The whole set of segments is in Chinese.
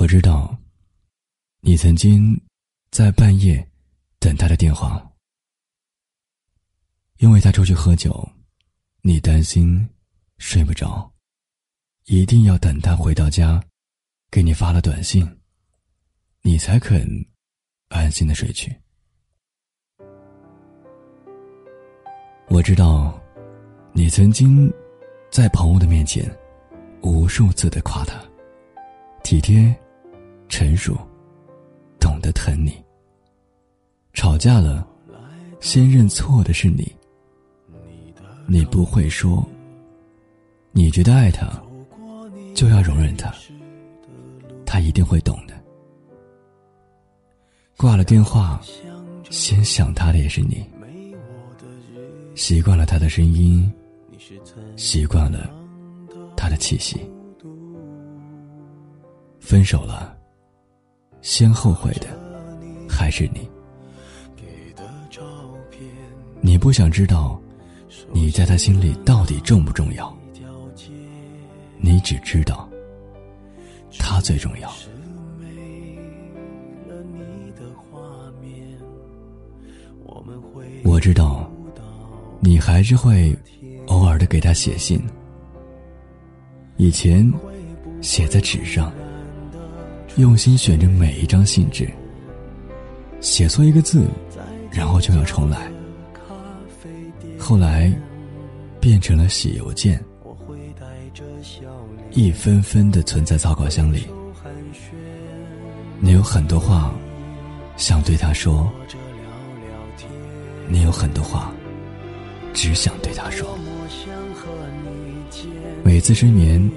我知道，你曾经在半夜等他的电话，因为他出去喝酒，你担心睡不着，一定要等他回到家，给你发了短信，你才肯安心的睡去。我知道，你曾经在朋友的面前无数次的夸他体贴。成熟，懂得疼你。吵架了，先认错的是你。你不会说，你觉得爱他，就要容忍他，他一定会懂的。挂了电话，先想他的也是你。习惯了他的声音，习惯了他的气息。分手了。先后悔的还是你。你不想知道，你在他心里到底重不重要？你只知道，他最重要。我知道，你还是会偶尔的给他写信。以前，写在纸上。用心选着每一张信纸，写错一个字，然后就要重来。后来，变成了写邮件，一分分的存在草稿箱里。你有很多话想对他说，你有很多话只想对他说。每次失眠，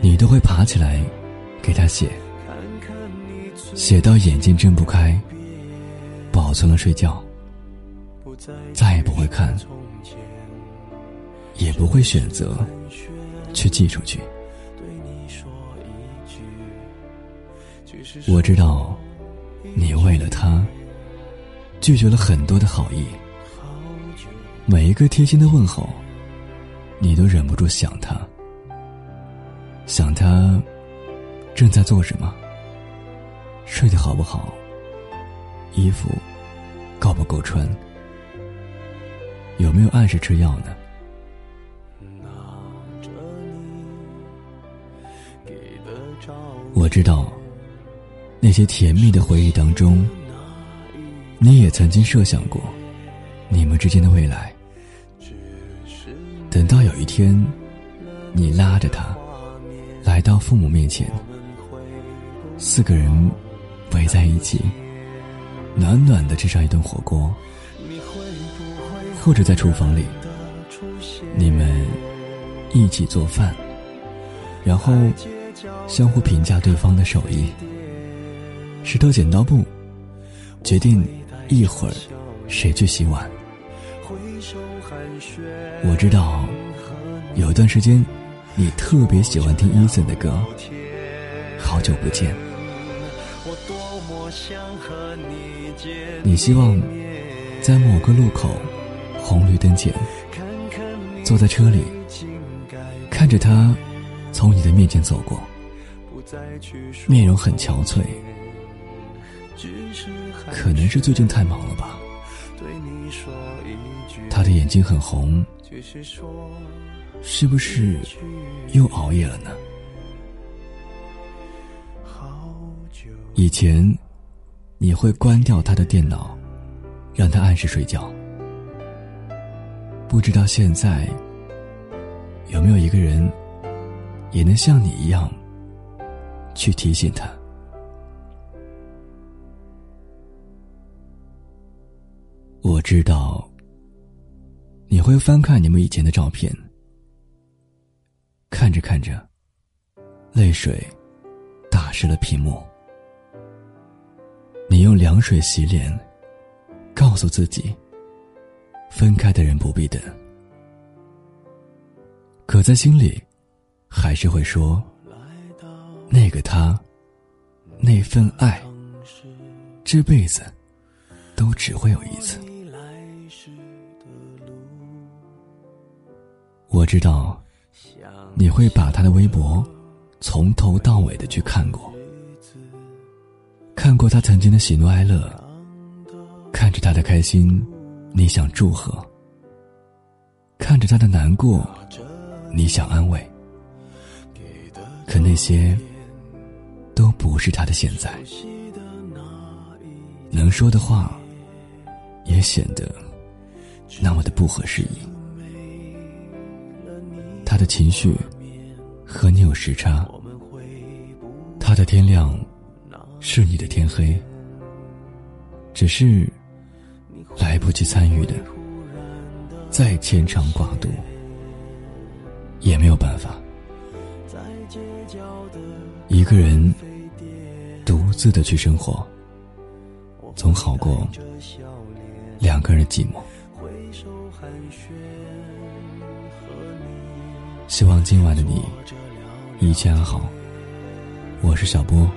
你都会爬起来给他写。写到眼睛睁不开，保存了睡觉，再也不会看，也不会选择去寄出去。我知道，你为了他拒绝了很多的好意，每一个贴心的问候，你都忍不住想他，想他正在做什么。睡得好不好？衣服够不够穿？有没有按时吃药呢？我知道，那些甜蜜的回忆当中，你也曾经设想过你们之间的未来。等到有一天，你拉着他来到父母面前，四个人。围在一起，暖暖的吃上一顿火锅，或者在厨房里，你们一起做饭，然后相互评价对方的手艺。石头剪刀布，决定一会儿谁去洗碗。我知道，有一段时间，你特别喜欢听伊森的歌，《好久不见》。你希望在某个路口红绿灯前，坐在车里，看着他从你的面前走过，面容很憔悴，可能是最近太忙了吧。他的眼睛很红，是不是又熬夜了呢？以前。你会关掉他的电脑，让他按时睡觉。不知道现在有没有一个人，也能像你一样去提醒他？我知道你会翻看你们以前的照片，看着看着，泪水打湿了屏幕。你用凉水洗脸，告诉自己，分开的人不必等。可在心里，还是会说，那个他，那份爱，这辈子都只会有一次。我知道，你会把他的微博从头到尾的去看过，看过他曾经的喜怒哀乐，看着他的开心，你想祝贺；看着他的难过，你想安慰。可那些都不是他的现在，能说的话也显得那么的不合时宜。他的情绪和你有时差，他的天亮是你的天黑，只是来不及参与的，再牵肠挂肚也没有办法。一个人独自的去生活，总好过两个人寂寞。希望今晚的你一切安好。我是小波，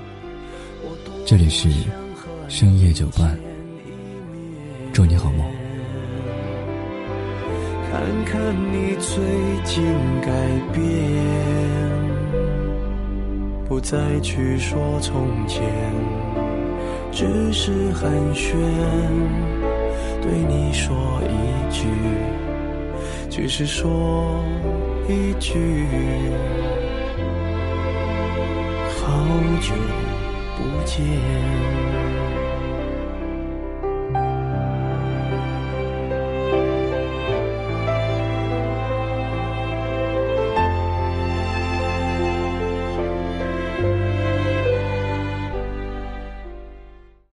这里是深夜酒伴，祝你好梦。看看你最近改变。不再去说从前，只是寒暄，对你说一句，只是说一句，好久不见。